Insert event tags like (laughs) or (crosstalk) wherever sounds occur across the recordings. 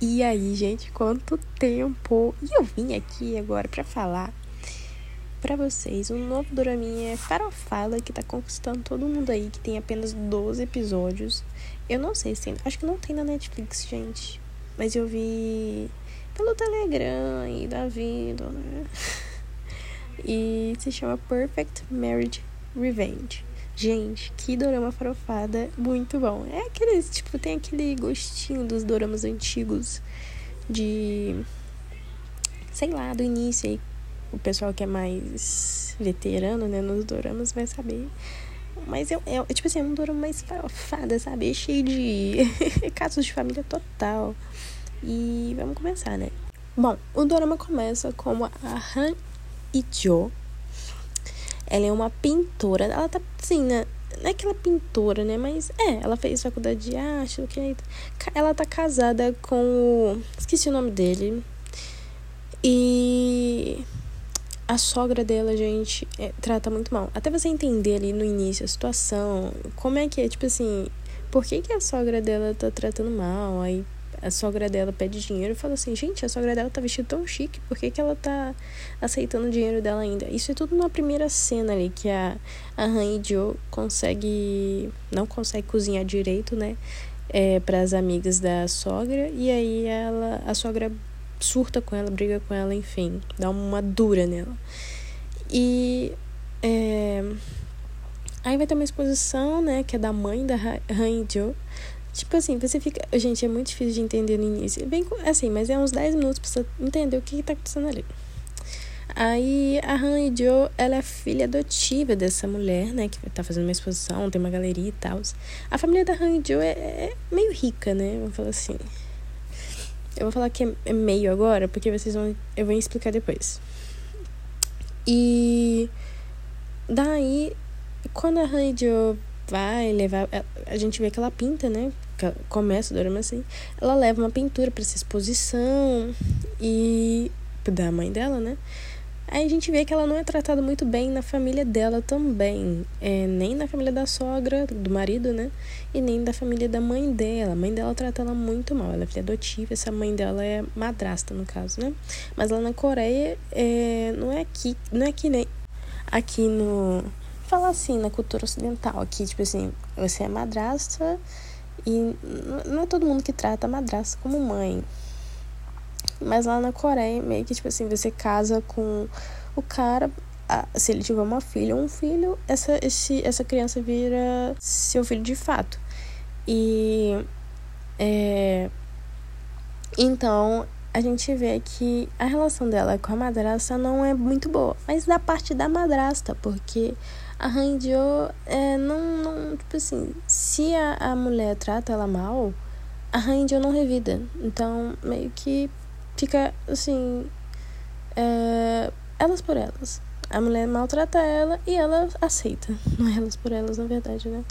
E aí, gente, quanto tempo! E eu vim aqui agora para falar para vocês um novo doraminha farofada que tá conquistando todo mundo aí, que tem apenas 12 episódios. Eu não sei se tem, acho que não tem na Netflix, gente. Mas eu vi pelo Telegram e da vida, né? (laughs) E se chama Perfect Marriage Revenge. Gente, que dorama farofada, muito bom. É aqueles, tipo, tem aquele gostinho dos doramas antigos de sei lá, do início aí. O pessoal que é mais veterano, né, nos doramas vai saber. Mas é, é tipo assim, é um dorama mais farofada, sabe? É cheio de (laughs) casos de família total. E vamos começar, né? Bom, o dorama começa com a Han Jo ela é uma pintora. Ela tá, assim, né? Não é aquela pintora, né? Mas é, ela fez faculdade de arte, o que Ela tá casada com o. Esqueci o nome dele. E a sogra dela, gente, é, trata muito mal. Até você entender ali no início a situação, como é que é, tipo assim, por que, que a sogra dela tá tratando mal? Aí a sogra dela pede dinheiro e fala assim, gente, a sogra dela tá vestida tão chique, por que, que ela tá aceitando o dinheiro dela ainda? Isso é tudo na primeira cena ali, que a, a Han e Joe consegue, não consegue cozinhar direito, né, é, para as amigas da sogra, e aí ela, a sogra surta com ela, briga com ela, enfim, dá uma dura nela. E é, aí vai ter uma exposição, né, que é da mãe da Han e Joe, Tipo assim, você fica. Gente, é muito difícil de entender no início. Bem assim, mas é uns 10 minutos pra você entender o que, que tá acontecendo ali. Aí a Han e Joe, ela é filha adotiva dessa mulher, né? Que tá fazendo uma exposição, tem uma galeria e tal. A família da Han e Joe é, é meio rica, né? Vamos falar assim. Eu vou falar que é, é meio agora, porque vocês vão. Eu vou explicar depois. E daí, quando a Han e Joe vai levar. A gente vê que ela pinta, né? começa o dorama assim, ela leva uma pintura para essa exposição e da mãe dela, né? Aí a gente vê que ela não é tratada muito bem na família dela também. É, nem na família da sogra, do marido, né? E nem da família da mãe dela. A mãe dela trata ela muito mal. Ela é filha adotiva, essa mãe dela é madrasta, no caso, né? Mas lá na Coreia, é, não é aqui, não é que nem aqui no. Fala assim, na cultura ocidental. Aqui, tipo assim, você é madrasta e não é todo mundo que trata a madrasta como mãe. Mas lá na Coreia, meio que tipo assim, você casa com o cara, se ele tiver uma filha ou um filho, essa, esse, essa criança vira seu filho de fato. E. É, então, a gente vê que a relação dela com a madrasta não é muito boa. Mas da parte da madrasta, porque a Hanjo é, não, não. Tipo assim, se a, a mulher trata ela mal, a Hanjo não revida. Então, meio que fica assim. É, elas por elas. A mulher maltrata ela e ela aceita. (laughs) Não é elas por elas, na verdade, né?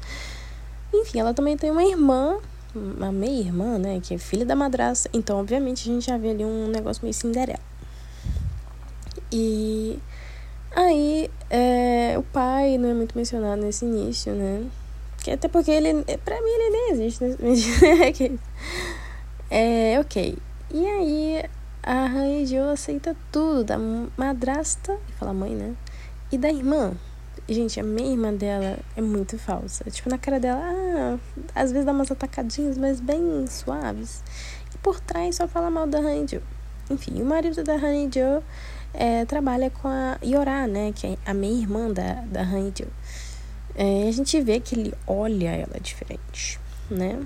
Enfim, ela também tem uma irmã, uma meia-irmã, né? Que é filha da madrasta. Então, obviamente, a gente já vê ali um negócio meio Cinderela. E Aí, é, o pai não é muito mencionado nesse início, né? Que até porque ele, pra mim, ele nem existe. Né? (laughs) é, ok. E aí, a Rainha Jo aceita tudo da madrasta, fala mãe, né? E da irmã. Gente, a minha irmã dela é muito falsa. Tipo, na cara dela, ah, às vezes dá umas atacadinhas, mas bem suaves. E por trás só fala mal da Rainha Jo. Enfim, o marido da Rainha Jo é, trabalha com a Yorá, né? Que é a minha irmã da, da Hanjo. É, a gente vê que ele olha ela diferente, né?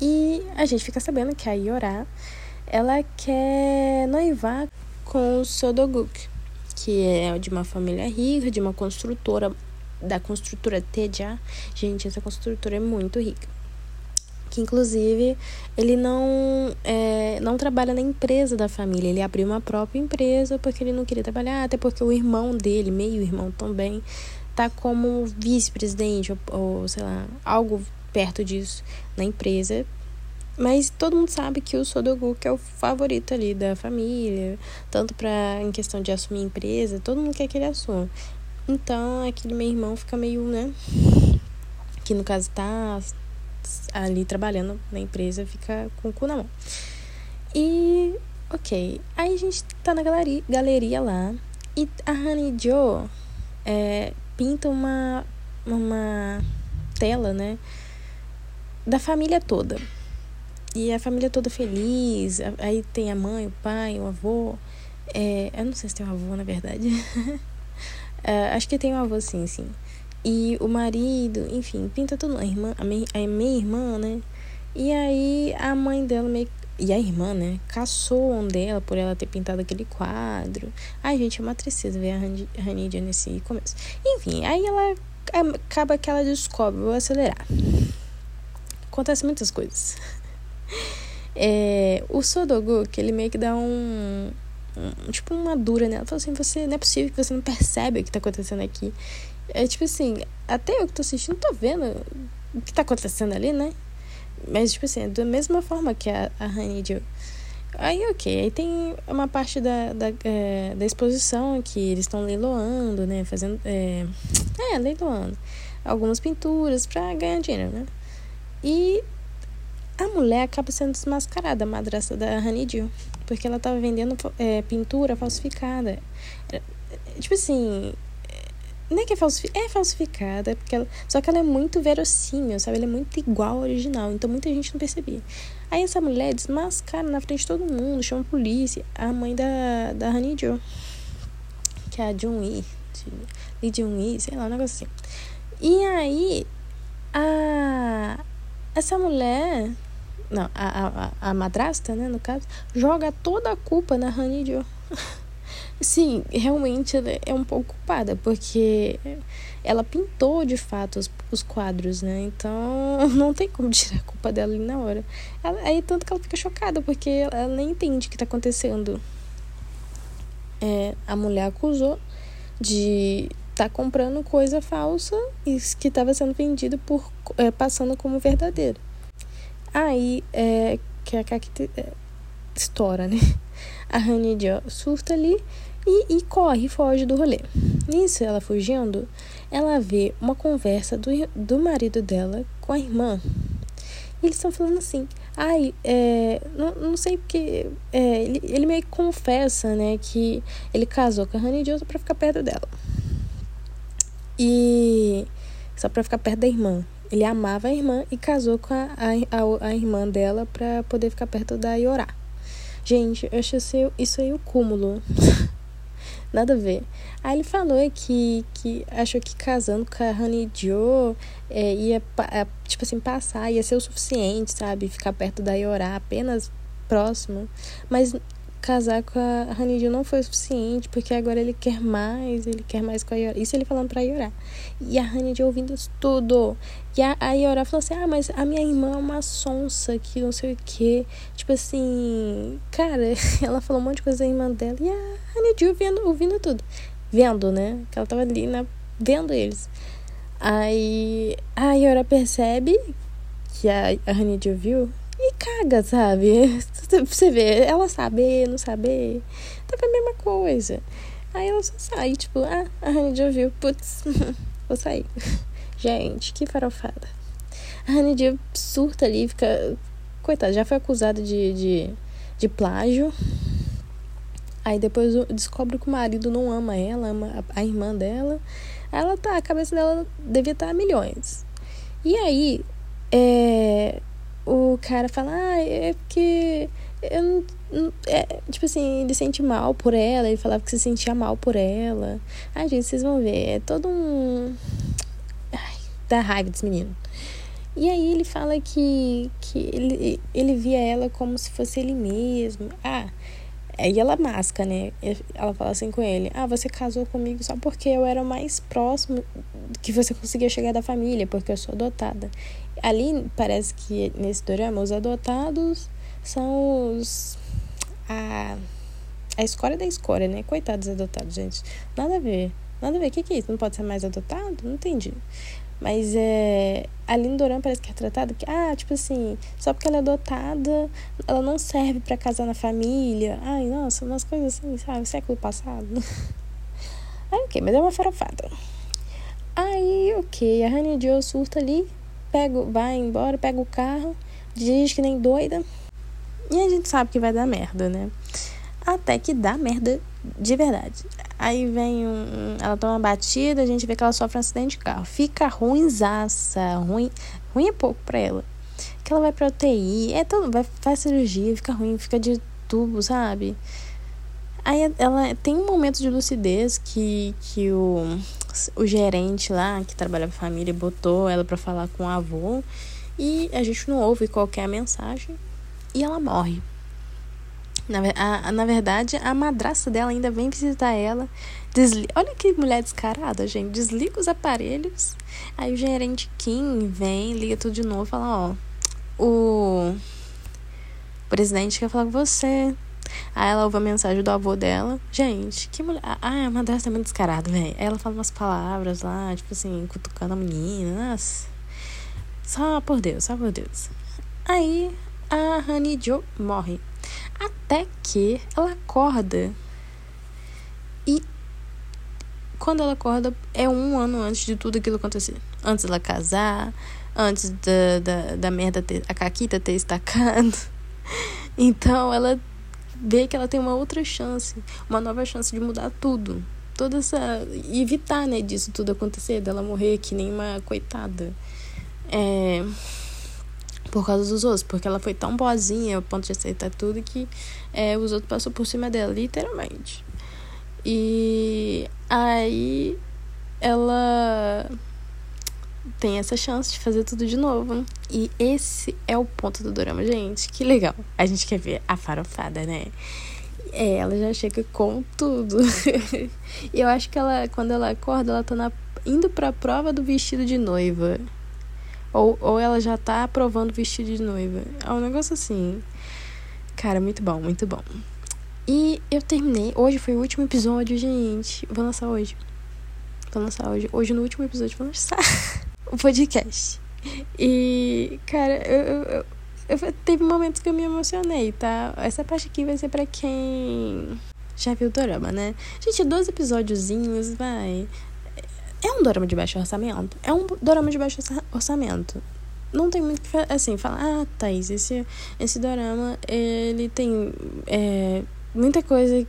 E a gente fica sabendo que a Yorá, ela quer noivar com o Sodoguk, que é de uma família rica, de uma construtora, da construtora Teja. Gente, essa construtora é muito rica que inclusive ele não é, não trabalha na empresa da família, ele abriu uma própria empresa porque ele não queria trabalhar, até porque o irmão dele, meio irmão também, tá como vice-presidente ou, ou sei lá, algo perto disso na empresa. Mas todo mundo sabe que o Sodoguk é o favorito ali da família, tanto para em questão de assumir empresa, todo mundo quer que ele assuma. Então, aquele meu irmão fica meio, né, que no caso tá ali trabalhando na empresa fica com o cu na mão. E, ok. Aí a gente tá na galeria, galeria lá. E a Honey Joe é, pinta uma, uma tela, né? Da família toda. E a família toda feliz. Aí tem a mãe, o pai, o avô. É, eu não sei se tem um avô, na verdade. (laughs) é, acho que tem um avô, sim, sim. E o marido, enfim, pinta tudo. A, irmã, a, minha, a minha irmã, né? E aí a mãe dela meio e a irmã, né, caçou dela por ela ter pintado aquele quadro. Ai, gente, é uma tristeza ver a Hanidia nesse começo. Enfim, aí ela acaba que ela descobre, vou acelerar. Acontece muitas coisas. (laughs) É, o Sodogu, que ele meio que dá um, um, tipo uma dura nela, fala assim, você não é possível que você não percebe o que tá acontecendo aqui. É tipo assim, até eu que tô assistindo tô vendo o que tá acontecendo ali, né? Mas, tipo assim, é da mesma forma que a, a Honeydew. Aí, ok. Aí tem uma parte da, da, é, da exposição que eles estão leiloando, né? Fazendo. É, é, leiloando. Algumas pinturas pra ganhar dinheiro, né? E a mulher acaba sendo desmascarada, a madrasta da Honeydew. Porque ela tava vendendo é, pintura falsificada. É, tipo assim, não é que é falsificada, é falsificada, porque ela, só que ela é muito verossímil, sabe? Ela é muito igual ao original, então muita gente não percebia. Aí essa mulher desmascara na frente de todo mundo, chama a polícia, a mãe da, da Honey Jo, que é a Jun Yi, Lee Jun Yi, sei lá, um negócio assim. E aí, a, essa mulher, não, a, a, a madrasta, né, no caso, joga toda a culpa na Honey Jo. (laughs) Sim, realmente ela é um pouco culpada, porque ela pintou de fato os, os quadros, né? Então (laughs) não tem como tirar a culpa dela ali na hora. Ela, aí tanto que ela fica chocada, porque ela nem entende o que está acontecendo. É, a mulher acusou de estar tá comprando coisa falsa e que estava sendo vendido por é, passando como verdadeiro. Aí é que a Cacte é, estoura, né? (laughs) A Honey surta ali e, e corre, foge do rolê. Nisso, ela fugindo, ela vê uma conversa do, do marido dela com a irmã. E eles estão falando assim, ai, é, não, não sei porque. É, ele, ele meio que confessa, né, que ele casou com a Honey Johnson pra ficar perto dela. E. Só pra ficar perto da irmã. Ele amava a irmã e casou com a, a, a, a irmã dela pra poder ficar perto da Yorá. Gente, eu acho isso aí o cúmulo. (laughs) Nada a ver. Aí ele falou que, que achou que casando com a Honey Joe é, ia, é, tipo assim, passar, ia ser o suficiente, sabe? Ficar perto da Yorá, apenas próximo. Mas casar com a Haniju não foi o suficiente, porque agora ele quer mais, ele quer mais com a Iora. Isso ele falando pra Iora. E a Haniju ouvindo isso tudo. E a, a Iora falou assim: Ah, mas a minha irmã é uma sonsa que não sei o que. Tipo assim, cara, (laughs) ela falou um monte de coisa da irmã dela. E a Haniju vendo, ouvindo tudo. Vendo, né? Que ela tava ali na, vendo eles. Aí a Iora percebe que a, a viu e caga, sabe? (laughs) Você vê, ela saber, não saber, tá a mesma coisa. Aí ela só sai, tipo, ah, a Honey já viu, putz, (laughs) vou sair. Gente, que farofada. A Honey surta ali, fica. Coitada, já foi acusada de, de, de plágio. Aí depois descobre que o marido não ama ela, ama a, a irmã dela. Ela tá, a cabeça dela devia estar a milhões. E aí, é, o cara fala, ah, é porque eu não, é, tipo assim, ele sente mal por ela, ele falava que se sentia mal por ela. Ai, gente, vocês vão ver, é todo um. Ai, dá raiva desse menino. E aí ele fala que, que ele, ele via ela como se fosse ele mesmo. Ah, aí ela masca, né? Ela fala assim com ele: Ah, você casou comigo só porque eu era mais próximo que você conseguia chegar da família, porque eu sou adotada. Ali parece que nesse drama os adotados são os. a, a escória da escória, né? Coitados adotados, gente. Nada a ver. Nada a ver. O que, que é isso? Não pode ser mais adotado? Não entendi. Mas é. A Lindoran parece que é tratada que, ah, tipo assim, só porque ela é adotada, ela não serve para casar na família. Ai, nossa, umas coisas assim, sabe? Século passado. (laughs) Aí, ok, mas é uma farofada. Aí, ok, a Honey Joe surta ali pega, vai embora, pega o carro, dirige que nem doida. E a gente sabe que vai dar merda, né? Até que dá merda de verdade. Aí vem um. Ela toma batida, a gente vê que ela sofre um acidente de carro. Fica ruimzaça. Ruim, ruim é pouco pra ela. Que ela vai pra UTI, é tudo, vai, faz cirurgia, fica ruim, fica de tubo, sabe? Aí ela tem um momento de lucidez que, que o, o gerente lá, que trabalha com a família, botou ela para falar com o avô. E a gente não ouve qualquer mensagem. E ela morre. Na, a, na verdade, a madrasta dela ainda vem visitar ela. Desli Olha que mulher descarada, gente. Desliga os aparelhos. Aí o gerente Kim vem, liga tudo de novo fala: Ó, o presidente quer falar com você. Aí ela ouve a mensagem do avô dela. Gente, que mulher. Ah, a madrasta é muito descarada, velho. Ela fala umas palavras lá, tipo assim, cutucando a menina. Nossa. Só por Deus, só por Deus. Aí a Honey Joe morre. Até que ela acorda. E quando ela acorda, é um ano antes de tudo aquilo acontecer. Antes dela casar, antes da, da, da merda ter. A Caquita ter estacado. (laughs) Então ela vê que ela tem uma outra chance, uma nova chance de mudar tudo. Toda essa. E evitar, né, disso tudo acontecer, dela morrer que nem uma coitada. É por causa dos outros, porque ela foi tão boazinha ao ponto de aceitar tudo que é, os outros passou por cima dela, literalmente. E aí ela tem essa chance de fazer tudo de novo. E esse é o ponto do drama, gente. Que legal. A gente quer ver a farofada, né? É, ela já chega com tudo. (laughs) e eu acho que ela, quando ela acorda, ela tá na, indo pra prova do vestido de noiva. Ou, ou ela já tá aprovando vestido de noiva. É um negócio assim. Cara, muito bom, muito bom. E eu terminei. Hoje foi o último episódio, gente. Vou lançar hoje. Vou lançar hoje. Hoje, no último episódio, vou lançar (laughs) o podcast. E, cara, eu, eu, eu, teve momentos que eu me emocionei, tá? Essa parte aqui vai ser pra quem já viu o dorama, né? Gente, dois episódiozinhos, vai. É um dorama de baixo orçamento? É um dorama de baixo orçamento. Não tem muito assim, falar, ah, Thaís, esse, esse dorama, ele tem é, muita coisa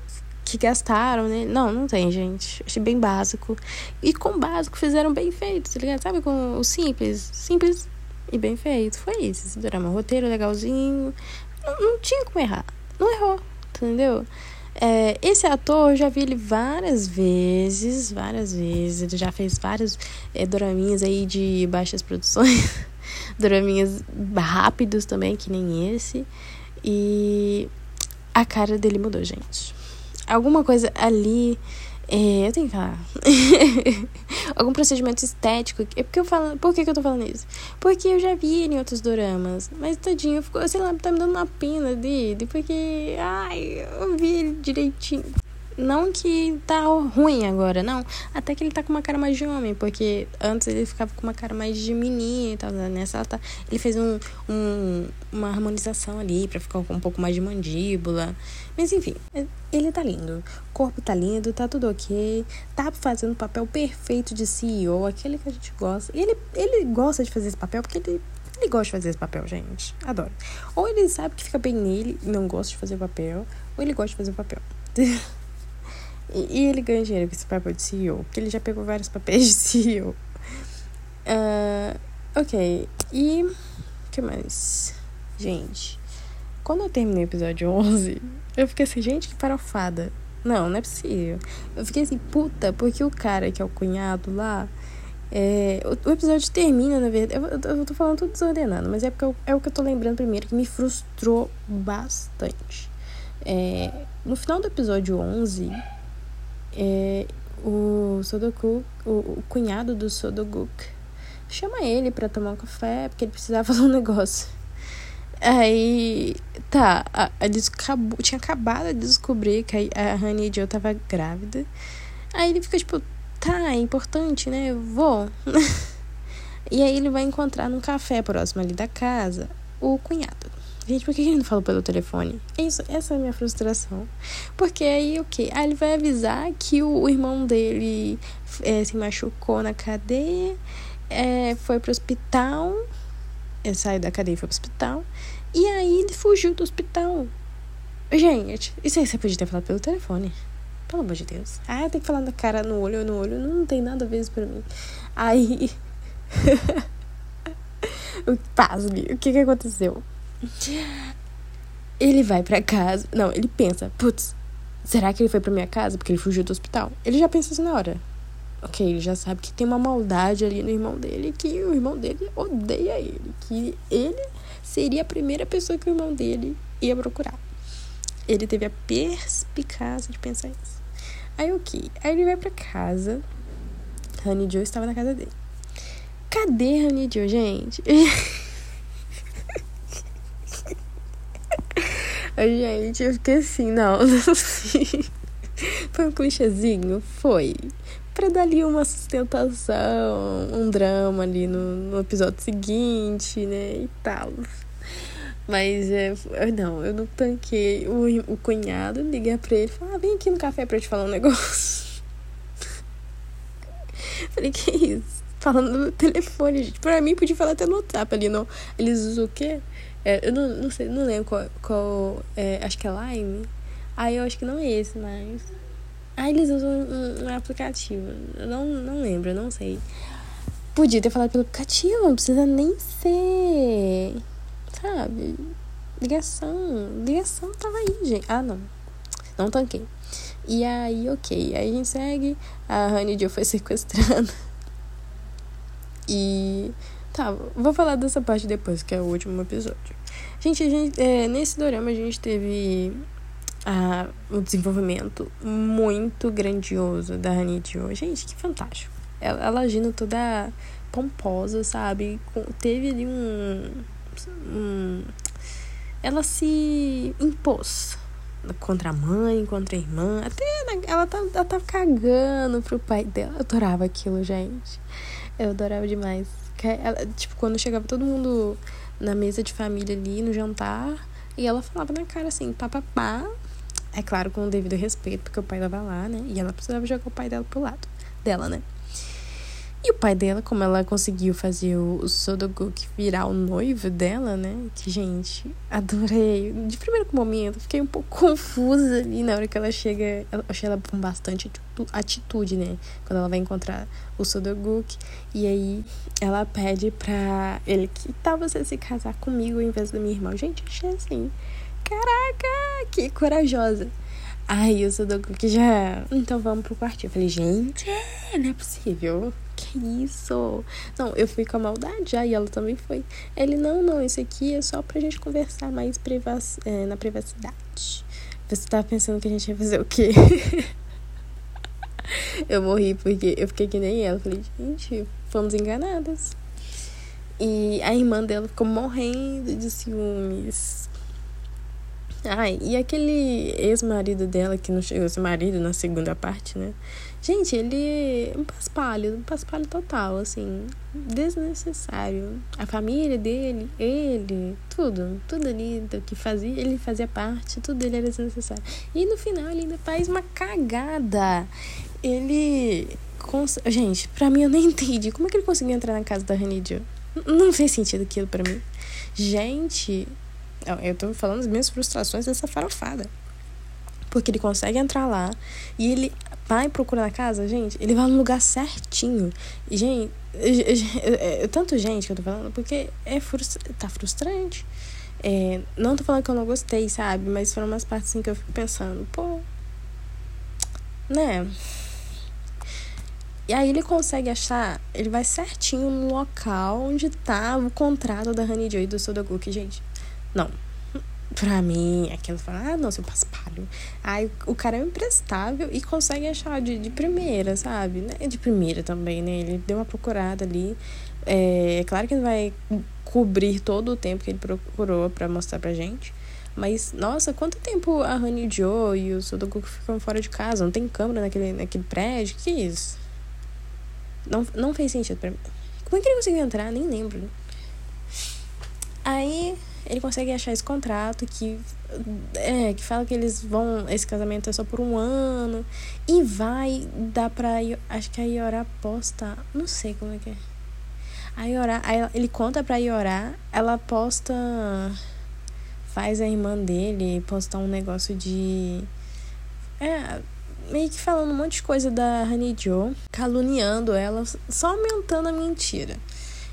que gastaram, né? Não, não tem, gente. Achei bem básico. E com básico fizeram bem feito, tá ligado? Sabe, com o simples, simples e bem feito. Foi isso, esse drama. Roteiro legalzinho. Não, não tinha como errar. Não errou, entendeu? É, esse ator, eu já vi ele várias vezes, várias vezes. Ele já fez vários é, aí de baixas produções. (laughs) doraminhas rápidos também, que nem esse. E a cara dele mudou, gente. Alguma coisa ali é, eu tenho que falar. (laughs) Algum procedimento estético. É porque eu falo. Por que, que eu tô falando isso? Porque eu já vi em outros doramas. Mas tadinho, ficou, sei lá, tá me dando uma pena dele. Porque. Ai, eu vi ele direitinho. Não que tá ruim agora, não. Até que ele tá com uma cara mais de homem, porque antes ele ficava com uma cara mais de menino e tal. Né? Nessa tá, ele fez um, um, uma harmonização ali pra ficar com um pouco mais de mandíbula. Mas enfim, ele tá lindo. O corpo tá lindo, tá tudo ok. Tá fazendo o papel perfeito de CEO, aquele que a gente gosta. E ele, ele gosta de fazer esse papel porque ele ele gosta de fazer esse papel, gente. Adoro. Ou ele sabe que fica bem nele e não gosta de fazer papel, ou ele gosta de fazer papel. (laughs) E, e, ele ganha dinheiro com esse papel de CEO, porque ele já pegou vários papéis de (laughs) CEO. Uh, ah, ok, e. o que mais? Gente, quando eu terminei o episódio 11, eu fiquei assim, gente, que farofada. Não, não é possível. Eu fiquei assim, puta, porque o cara que é o cunhado lá. É, o, o, episódio termina, na verdade. Eu, eu, eu tô falando tudo desordenado, mas é porque eu, é o que eu tô lembrando primeiro, que me frustrou bastante. É, no final do episódio 11, é, o Sodoku, o, o, cunhado do Sodoguk, chama ele pra tomar um café, porque ele precisava (laughs) fazer um negócio. Aí, tá, a, tinha acabado de descobrir que a, a Honey Joe tava grávida. Aí ele fica tipo, tá, é importante, né? Eu vou. (laughs) e aí ele vai encontrar num café próximo ali da casa o cunhado. Gente, por que ele não falou pelo telefone? Isso, essa é a minha frustração. Porque aí o que? Aí ele vai avisar que o, o irmão dele é, se machucou na cadeia é, foi pro hospital. Ele saiu da cadeia e foi pro hospital. E aí ele fugiu do hospital. Gente, isso aí você podia ter falado pelo telefone. Pelo amor de Deus. Ah, tem que falar na cara, no olho, no olho. Não tem nada a ver isso pra mim. Aí. (laughs) Pasme, o que que aconteceu? Ele vai pra casa. Não, ele pensa, putz, será que ele foi pra minha casa? Porque ele fugiu do hospital. Ele já pensa assim na hora. Ok, ele já sabe que tem uma maldade ali no irmão dele, que o irmão dele odeia ele, que ele seria a primeira pessoa que o irmão dele ia procurar. Ele teve a perspicácia de pensar isso. Aí o que? Aí ele vai pra casa. Honey Joe estava na casa dele. Cadê Honey Joe, gente? (laughs) gente, eu fiquei assim, não, (laughs) não sei. Foi um clichêzinho? Foi. Pra dar ali uma sustentação, um drama ali no, no episódio seguinte, né? E tal. Mas é, não, eu não tanquei o, o cunhado ligar pra ele e falar, ah, vem aqui no café pra eu te falar um negócio. (laughs) Falei, que isso? Falando no telefone, gente. Pra mim podia falar até no WhatsApp ali, não. Eles usam o quê? É, eu não, não sei, não lembro qual. qual é, acho que é Line. Aí eu acho que não é esse, mas. Ah, eles usam um, um, aplicativo. Eu não, não lembro, eu não sei. Podia ter falado pelo aplicativo, não precisa nem ser sabe? Ligação, ligação tava aí, gente. Ah, não. Não tanquei. E aí, ok. Aí a gente segue. A Honey Joe foi (laughs) sequestrada. E. Tá, vou falar dessa parte depois, que é o último episódio. Gente, gente é, nesse dorama a gente teve a, o desenvolvimento muito grandioso da Joe. Gente, que fantástico. Ela, ela agindo toda pomposa, sabe? Teve ali um Hum, ela se impôs contra a mãe, contra a irmã. Até ela tá, ela tá cagando pro pai dela. Eu adorava aquilo, gente. Eu adorava demais. Ela, tipo, quando chegava todo mundo na mesa de família ali, no jantar, e ela falava na cara assim, papapá. É claro, com o devido respeito, porque o pai tava lá, né? E ela precisava jogar o pai dela pro lado dela, né? E o pai dela, como ela conseguiu fazer o, Sodoguk virar o noivo dela, né? Que, gente, adorei. De primeiro momento, fiquei um pouco (laughs) confusa ali na hora que ela chega. Eu achei ela com bastante atitude, né? Quando ela vai encontrar o Sodoguk. E aí ela pede pra ele que tal você se casar comigo em vez da minha irmã. Gente, achei assim. Caraca, que corajosa. Aí o Sodoguk já. Então vamos pro quartinho. Eu falei, gente, não é possível isso? Não, eu fui com a maldade e ela também foi. Ele, não, não, isso aqui é só pra gente conversar mais privac... É, na privacidade. Você tava pensando que a gente ia fazer o quê? (laughs) eu morri porque eu fiquei que nem ela. Falei, gente, fomos enganadas. E a irmã dela ficou morrendo de ciúmes. Ai, e aquele ex-marido dela, que não chegou a ser marido na segunda parte, né? Gente, ele é um paspalho, um paspalho total, assim, desnecessário. A família dele, ele, tudo, tudo ali do que fazia, ele fazia parte, tudo dele era desnecessário. E no final ele ainda faz uma cagada. Ele. Cons... Gente, pra mim eu nem (laughs) entendi. Como é que ele conseguiu entrar na casa da Ranidio? Não fez sentido aquilo pra mim. Gente, eu tô falando as minhas frustrações dessa farofada. Porque ele consegue entrar lá e ele vai procurar a casa, gente, ele vai no lugar certinho. Gente, é, é, tanto gente que eu tô falando, porque é frustra tá frustrante. É, não tô falando que eu não gostei, sabe? Mas foram umas partes assim que eu fico pensando, pô. Né? E aí ele consegue achar, ele vai certinho no local onde tá o contrato da Honey Joy e do Sodogook, gente. Não, Pra mim, aquilo fala, ah, não, seu paspalho. Aí o cara é imprestável e consegue achar de, de primeira, sabe? Né? De primeira também, né? Ele deu uma procurada ali. É, é claro que não vai cobrir todo o tempo que ele procurou para mostrar pra gente. Mas, nossa, quanto tempo a Honey Joe e o Sudoku ficam fora de casa? Não tem câmera naquele, naquele prédio? Que isso? Não, não fez sentido pra mim. Como é que ele conseguiu entrar? Nem lembro. Aí ele consegue achar esse contrato que é, que fala que eles vão esse casamento é só por um ano e vai dar para acho que a Iora aposta, não sei como é que é. A Yorá, aí ele conta pra Yorá, ela posta. Faz a irmã dele postar um negócio de. É, meio que falando um monte de coisa da Honey Joe, caluniando ela, só aumentando a mentira.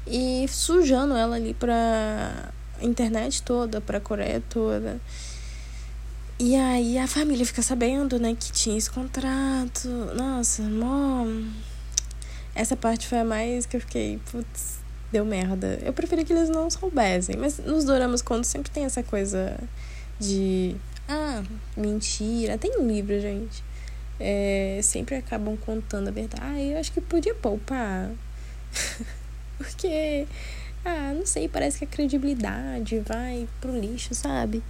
E sujando ela ali pra internet toda, pra Coreia toda. E aí a família fica sabendo, né, que tinha esse contrato. Nossa, mó. Essa parte foi a mais que eu fiquei, putz, deu merda. Eu preferi que eles não soubessem. Mas nos doramas, quando sempre tem essa coisa de. Ah, mentira. Tem um livro, gente. É, sempre acabam contando a verdade. Ah, eu acho que podia poupar. (laughs) Porque. Ah, não sei, parece que a credibilidade vai pro lixo, sabe?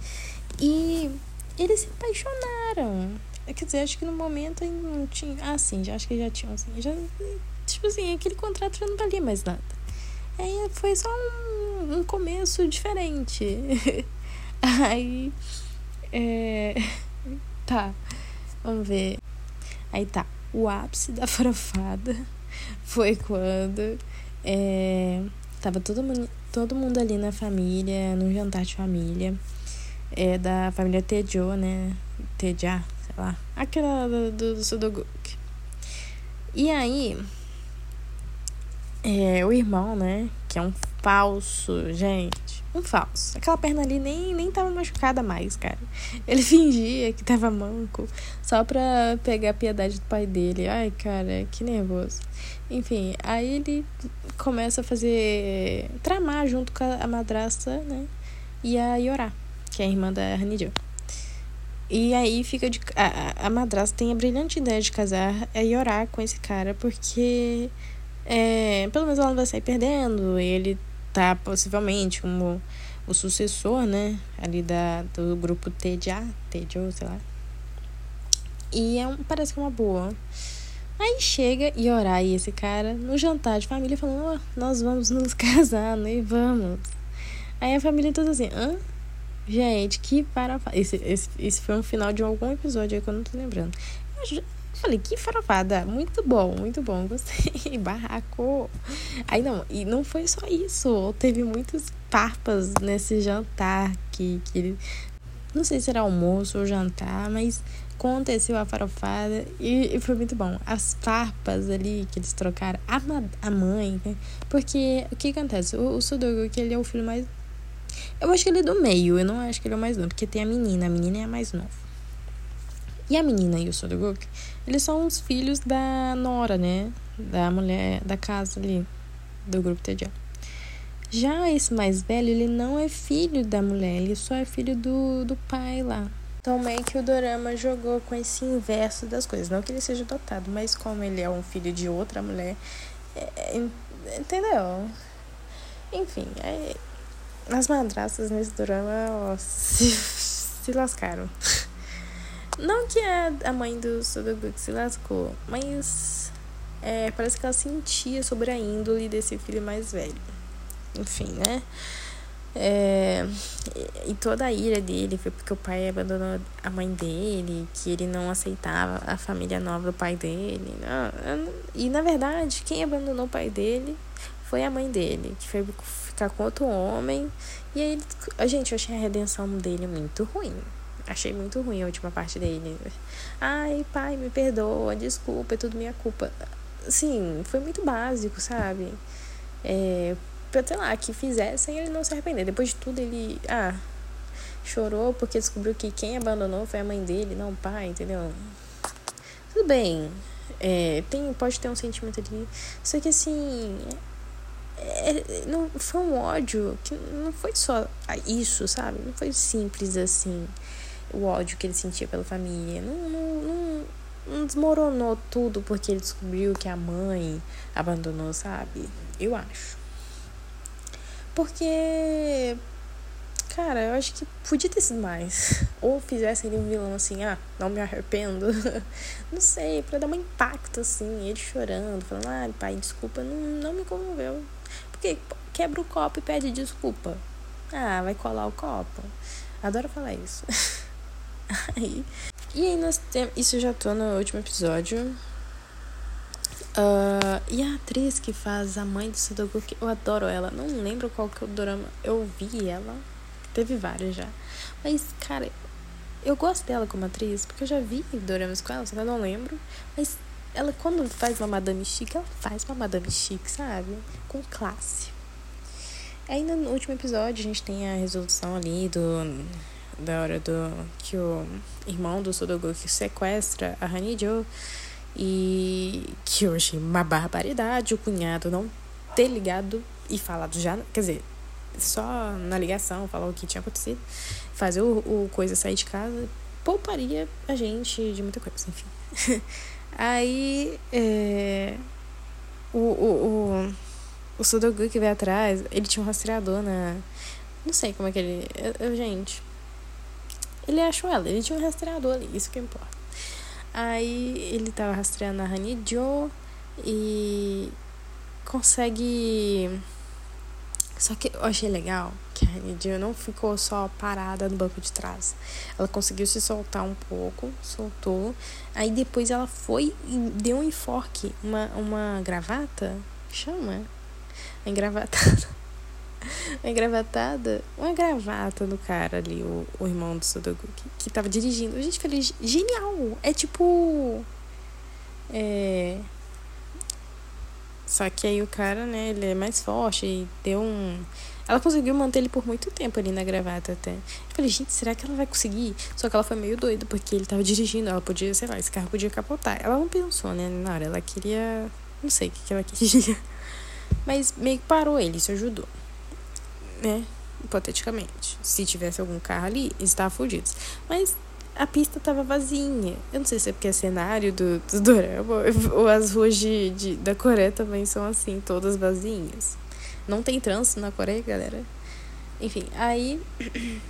E eles se apaixonaram. Quer dizer, acho que no momento ainda não tinha. Ah, sim, já acho que já tinham assim. Já, tipo assim, aquele contrato já não valia mais nada. Aí foi só um, um começo diferente. (laughs) Aí. É... (laughs) Tá. Vamos ver. Aí tá. O ápice da (laughs) farofada foi quando. É... Tava todo mundo, todo mundo ali na família, no jantar de família é da família Tejo, né? Teja, sei lá. Aquela do, do, do Sudoguk. E aí, é, o irmão, né? Que é um falso, gente. Um falso. Aquela perna ali nem, nem tava machucada mais, cara. Ele (laughs) fingia que tava manco só pra pegar a piedade do pai dele. Ai, cara, que nervoso. Enfim, aí ele começa a fazer. tramar junto com a madrasta, né? E a Yorá que é a irmã da Hanidio. E aí fica de. A, a madrasta tem a brilhante ideia de casar e orar com esse cara, porque é, pelo menos ela não vai sair perdendo. Ele tá possivelmente como o sucessor, né? Ali da, do grupo TJA, TJO, sei lá. E é um, parece que é uma boa. Aí chega e orar e esse cara no jantar de família falando: oh, nós vamos nos (laughs) casar, né? Vamos. Aí a família toda assim: hã? Gente, que farofada. Esse, esse, esse foi um final de algum episódio aí que eu não tô lembrando. Eu falei, que farofada. Muito bom, muito bom. Gostei. (laughs) Barraco. Aí não, e não foi só isso. Teve muitos farpas nesse jantar que, que ele. Não sei se era almoço ou jantar, mas aconteceu a farofada e, e, foi muito bom. As farpas ali que eles trocaram, a, a mãe, né? Porque o que acontece? O, o Sudoku, que ele é o filho mais eu acho que ele é do meio, eu não acho que ele é o mais novo, porque tem a menina, a menina é a mais nova. E a menina e o Sodoguk, eles são os filhos da Nora, né? Da mulher da casa ali, do grupo TJ. Já esse mais velho, ele não é filho da mulher, ele só é filho do, do pai lá. Então, meio que o Dorama jogou com esse inverso das coisas. Não que ele seja dotado, mas como ele é um filho de outra mulher, é, é entendeu? Enfim, as madrastas nesse drama ó, se, (laughs) se lascaram. Não que a, a mãe do Sodoguk se lascou, mas é, parece que ela sentia sobre a índole desse filho mais velho. Enfim, né? É, e toda a ira dele foi porque o pai abandonou a mãe dele, que ele não aceitava a família nova do pai dele. E na verdade, quem abandonou o pai dele foi a mãe dele, que foi ficar com outro homem. E aí, a gente, eu achei a redenção dele muito ruim. Achei muito ruim a última parte dele. Ai, pai, me perdoa, desculpa, é tudo minha culpa. Sim, foi muito básico, sabe? É, pra, sei lá, que fizessem ele não se arrepender. Depois de tudo, ele. Ah, chorou porque descobriu que quem abandonou foi a mãe dele, não o pai, entendeu? Tudo bem. É, tem, pode ter um sentimento ali. Só que assim, é, não foi um ódio que não foi só isso, sabe? Não foi simples assim o ódio que ele sentia pela família. Não, não, não, não desmoronou tudo porque ele descobriu que a mãe abandonou, sabe? Eu acho. Porque, cara, eu acho que podia ter sido mais. (laughs) Ou fizesse ele um vilão assim, ah, não me arrependo. (laughs) não sei, pra dar um impacto assim, ele chorando, falando, ah, pai, desculpa, não, não me comoveu. Porque quebra o copo e pede desculpa. Ah, vai colar o copo. Adoro falar isso. (laughs) aí, e aí nós temos. Isso já tô no último episódio. Uh, e a atriz que faz a mãe do Sudoku, eu adoro ela. Não lembro qual que é o drama. Eu vi ela. Teve vários já. Mas, cara, eu gosto dela como atriz, porque eu já vi doramas com ela, só que eu não lembro. Mas ela, quando faz uma Madame Chique, ela faz uma Madame Chique, sabe? Com classe. Ainda no último episódio, a gente tem a resolução ali do da hora do que o irmão do Sudogoki sequestra a Hanijo e que eu achei uma barbaridade o cunhado não ter ligado e falado já, quer dizer, só na ligação falar o que tinha acontecido, fazer o, o coisa sair de casa, pouparia a gente de muita coisa, enfim. (laughs) Aí, é, o, o, o, o Sudogu que veio atrás, ele tinha um rastreador na. Não sei como é que ele. Eu, eu, gente, ele achou ela, ele tinha um rastreador ali, isso que importa. Aí ele tava rastreando a Honey Joe e consegue. Só que eu achei legal que a Honey Joe não ficou só parada no banco de trás. Ela conseguiu se soltar um pouco, soltou. Aí depois ela foi e deu um enforque, uma, uma gravata, chama? Uma (laughs) engravatada uma gravata no cara ali, o, o irmão do Sudoku, que, que tava dirigindo. A gente falei, genial! É tipo. É. Só que aí o cara, né, ele é mais forte e deu um. Ela conseguiu manter ele por muito tempo ali na gravata até. Eu falei, gente, será que ela vai conseguir? Só que ela foi meio doida, porque ele tava dirigindo, ela podia, sei lá, esse carro podia capotar. Ela não pensou, né, na hora, ela queria. Não sei o que, que ela queria. (laughs) Mas meio que parou ele, isso ajudou né? Hipoteticamente. Se tivesse algum carro ali, estavam fugidos. Mas a pista estava vazia. Eu não sei se é porque é cenário do, do Dorama (laughs) ou as ruas de, de, da Coreia também são assim, todas vazinhas. Não tem trânsito na Coreia, galera. Enfim, aí (clears throat)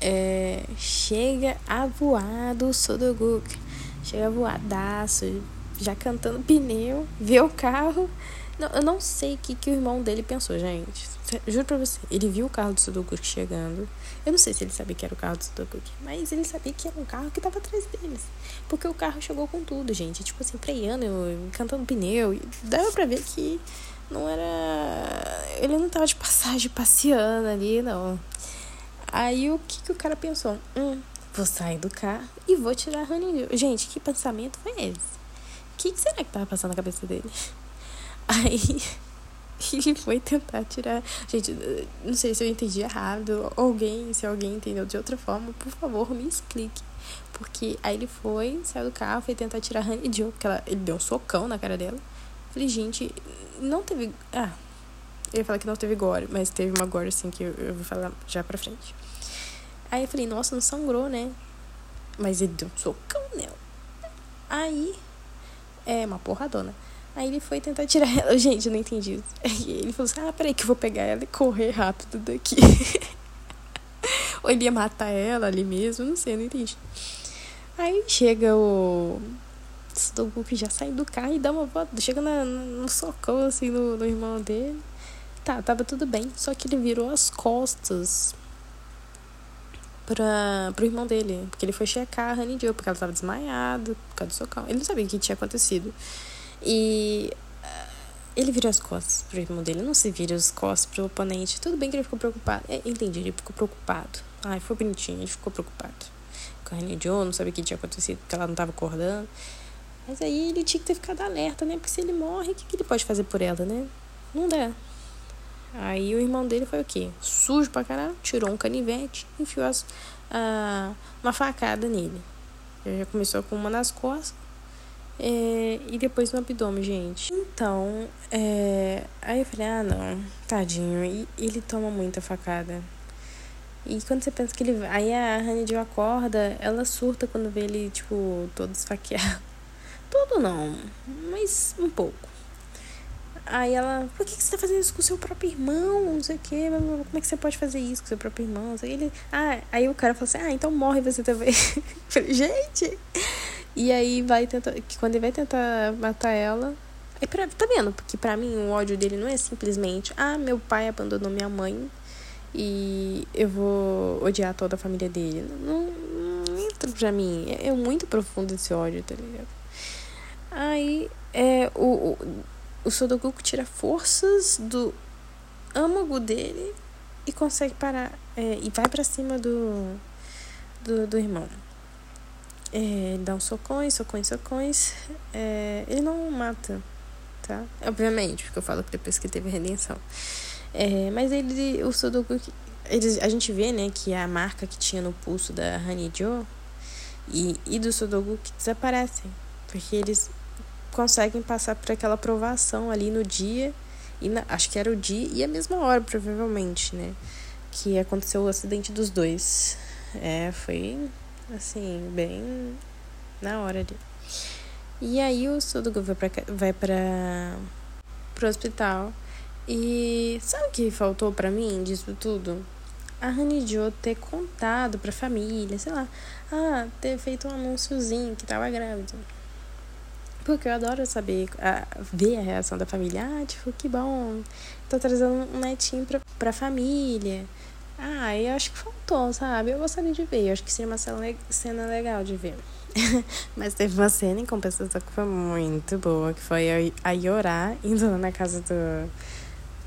é, chega a voar do Sodoguk. Chega voadaço, já cantando pneu, vê o carro. Não, eu não sei o que, que o irmão dele pensou, gente. Juro pra você, ele viu o carro do Sudoku chegando. Eu não sei se ele sabia que era o carro do Sudoku, mas ele sabia que era um carro que tava atrás deles. Porque o carro chegou com tudo, gente. Tipo assim, freando, cantando pneu. E dava pra ver que não era. Ele não tava de passagem passeando ali, não. Aí o que, que o cara pensou? Hum, vou sair do carro e vou tirar a Honey Gente, que pensamento foi esse? O que, que será que tava passando na cabeça dele? Aí ele (laughs) foi tentar tirar. Gente, não sei se eu entendi errado. Alguém, se alguém entendeu de outra forma, por favor, me explique. Porque aí ele foi, saiu do carro, foi tentar tirar a Honey Joe, porque ela, ele deu um socão na cara dela. Falei, gente, não teve. Ah, eu ia falar que não teve gore, mas teve uma gore assim que eu, eu vou falar já pra frente. Aí eu falei, nossa, não sangrou, né? Mas ele deu um socão nela. Aí, é uma porradona. Aí ele foi tentar tirar ela. (laughs) Gente, eu não entendi isso. Aí ele falou assim: ah, peraí que eu vou pegar ela e correr rápido daqui. (laughs) Ou ele ia matar ela ali mesmo, não sei, não entendi. Aí chega o. que já sai do carro e dá uma volta. Chega na, no socão, assim, no, no irmão dele. Tá, tava tudo bem. Só que ele virou as costas pra, pro irmão dele. Porque ele foi checar a Honey Joe, porque ela tava desmaiada por causa do socão. Ele não sabia o que tinha acontecido. E uh, ele virou as costas pro irmão dele, não se vira as costas pro oponente. Tudo bem que ele ficou preocupado. É, entendi, ele ficou preocupado. Ai, foi bonitinho, ele ficou preocupado. Com a Rani John, não sabia o que tinha acontecido, porque ela não tava acordando. Mas aí ele tinha que ter ficado alerta, né? Porque se ele morre, o que, que ele pode fazer por ela, né? Não dá. Aí o irmão dele foi o quê? Sujo pra caralho, tirou um canivete, enfiou as, uh, uma facada nele. Ele já começou com uma nas costas, é, e depois no abdômen, gente. Então, é, aí eu falei, ah, não, tadinho. E ele toma muita facada. E quando você pensa que ele. Aí a Honeydew acorda, ela surta quando vê ele, tipo, todo esfaqueado. (laughs) Todo não, mas um pouco. Aí ela, por que, que você tá fazendo isso com seu próprio irmão? Não sei o quê. Como é que você pode fazer isso com seu próprio irmão? Ele, ah, aí o cara falou assim, ah, então morre você também. (laughs) falei, gente, e aí vai tentar. Que quando ele vai tentar matar ela. Aí pra, tá vendo? Porque pra mim o ódio dele não é simplesmente, ah, meu pai abandonou minha mãe e eu vou odiar toda a família dele. Não, não entra pra mim. É, é muito profundo esse ódio, tá ligado? Aí é, o, o, o Sodogoku tira forças do âmago dele e consegue parar. É, e vai para cima do, do, do irmão. É, dá uns socões, socões, socões. É, ele não mata, tá? Obviamente, porque eu falo que depois que teve redenção. É, mas ele, o Sodogoku, eles, a gente vê, né, que a marca que tinha no pulso da Hanijo e, e do Sodogoku desaparecem. Porque eles conseguem passar por aquela aprovação ali no dia, e na, acho que era o dia e a mesma hora, provavelmente, né? Que aconteceu o acidente dos dois. É, foi assim, bem na hora ali. E aí o Sudoku vai pra, vai pro hospital. E sabe o que faltou para mim disso tudo? A Hanijo ter contado pra família, sei lá. Ah, ter feito um anúnciozinho que tava grávida. Porque eu adoro saber, a, ver a reação da família. Ah, tipo, que bom. Tô trazendo um netinho pra, pra família. Ah, eu acho que faltou, sabe? Eu gostaria de ver. Eu acho que seria uma cena legal de ver. (laughs) Mas teve uma cena em compensação que foi muito boa, que foi a Yorá indo lá na casa do,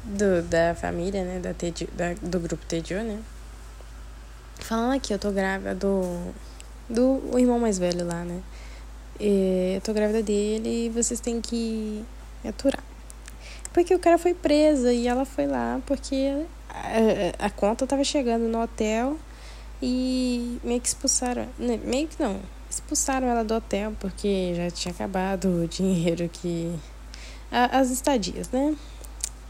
do da família, né? Da, Tedio, da, do grupo Tedio, né? Falando aqui, eu tô grávida do, do o irmão mais velho lá, né? É, eu tô grávida dele e vocês têm que aturar. Porque o cara foi preso e ela foi lá porque a, conta tava chegando no hotel e meio que expulsaram. Né, meio que não. Expulsaram ela do hotel porque já tinha acabado o dinheiro que. As estadias, né?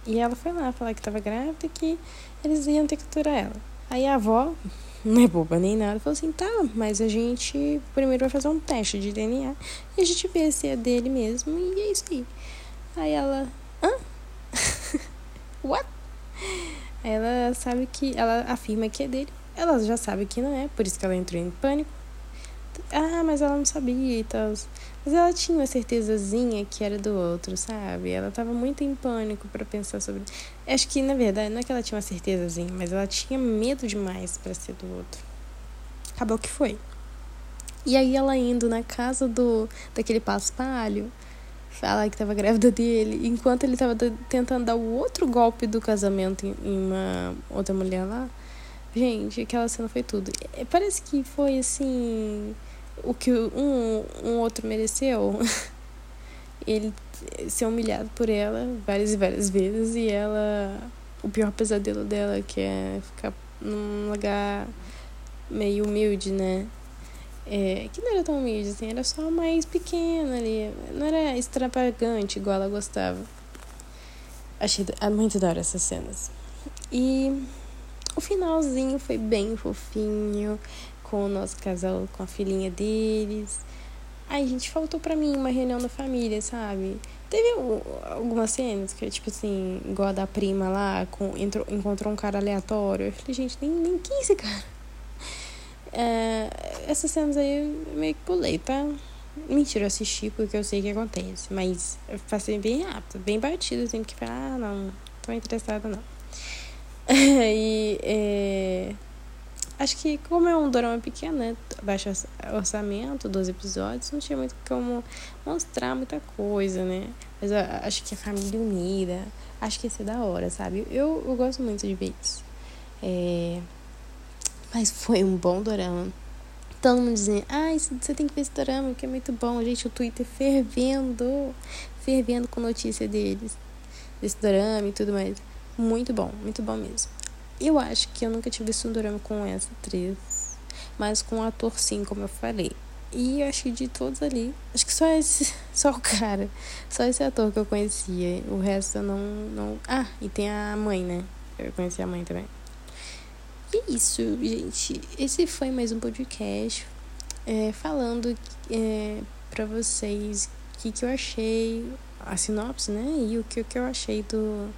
E ela foi lá falar que tava grávida e que eles iam ter que aturar ela. Aí a avó (laughs) não é boba nem nada. Falou assim, tá, mas a gente primeiro vai fazer um teste de DNA e a gente vê se é dele mesmo e é isso aí. Aí ela, hã? (laughs) What? Ela sabe que, ela afirma que é dele. Ela já sabe que não é, por isso que ela entrou em pânico. Ah, mas ela não sabia e tal. Mas ela tinha uma certezazinha que era do outro, sabe? Ela tava muito em pânico para pensar sobre. Acho que, na verdade, não é que ela tinha uma certezazinha, mas ela tinha medo demais para ser do outro. Acabou que foi. E aí ela indo na casa do daquele paspalho, falar que tava grávida dele, enquanto ele tava tentando dar o outro golpe do casamento em uma outra mulher lá. Gente, aquela cena foi tudo. Parece que foi assim o que um, um outro mereceu. (laughs) Ele ser humilhado por ela várias e várias vezes e ela. O pior pesadelo dela, que é ficar num lugar meio humilde, né? É, que não era tão humilde, assim, era só mais pequena ali. Não era extravagante igual ela gostava. Achei muito da hora essas cenas. E o finalzinho foi bem fofinho com o nosso casal, com a filhinha deles. Aí, gente, faltou pra mim uma reunião da família, sabe? Teve algumas cenas que, tipo assim, igual a da prima lá, com, entrou, encontrou um cara aleatório. Eu falei, gente, nem, nem quem é esse cara? É, essas cenas aí eu meio que pulei, tá? Mentira, eu assisti porque eu sei o que acontece. Mas eu passei bem rápido, bem batido, assim, porque ah, não, tô interessada não. (laughs) e é, Acho que como é um drama pequeno, né? Baixo orçamento, 12 episódios, não tinha muito como mostrar muita coisa, né? Mas eu acho que a família unida, acho que ia ser da hora, sabe? Eu, eu gosto muito de ver isso. É... Mas foi um bom dorama. Todo mundo dizendo, ah, você tem que ver esse dorama, que é muito bom. Gente, o Twitter fervendo, fervendo com notícia deles, desse dorama e tudo mais. Muito bom, muito bom mesmo. Eu acho que eu nunca tive visto um drama com essa atriz, mas com um ator sim, como eu falei. E eu acho que de todos ali, acho que só esse, (laughs) só o cara, só esse ator que eu conhecia. O resto eu não, não. Ah, e tem a mãe, né? Eu conheci a mãe também. E é isso, gente. Esse foi mais um podcast é, falando é, pra vocês o que, que eu achei, a sinopse, né? E o que, que eu achei do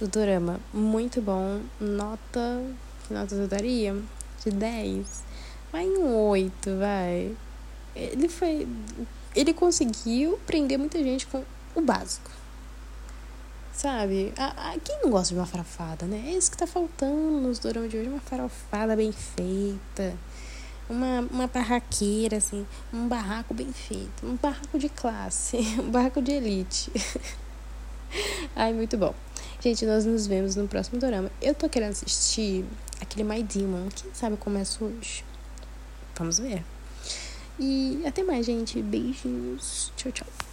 do dorama. Muito bom. Nota. Que nota eu daria? De 10. Vai em um 8, vai. Ele foi. Ele conseguiu prender muita gente com o básico. Sabe? A, a, quem não gosta de uma farofada, né? É isso que tá faltando nos doramas de hoje. Uma farofada bem feita. uma, uma barraqueira, assim, um barraco bem feito, um barraco de classe, (laughs) um barraco de elite. (laughs) Ai, muito bom. Gente, nós nos vemos no próximo drama. Eu tô querendo assistir aquele My Demon. Quem sabe eu começo hoje? Vamos ver. E até mais, gente. Beijinhos. Tchau, tchau.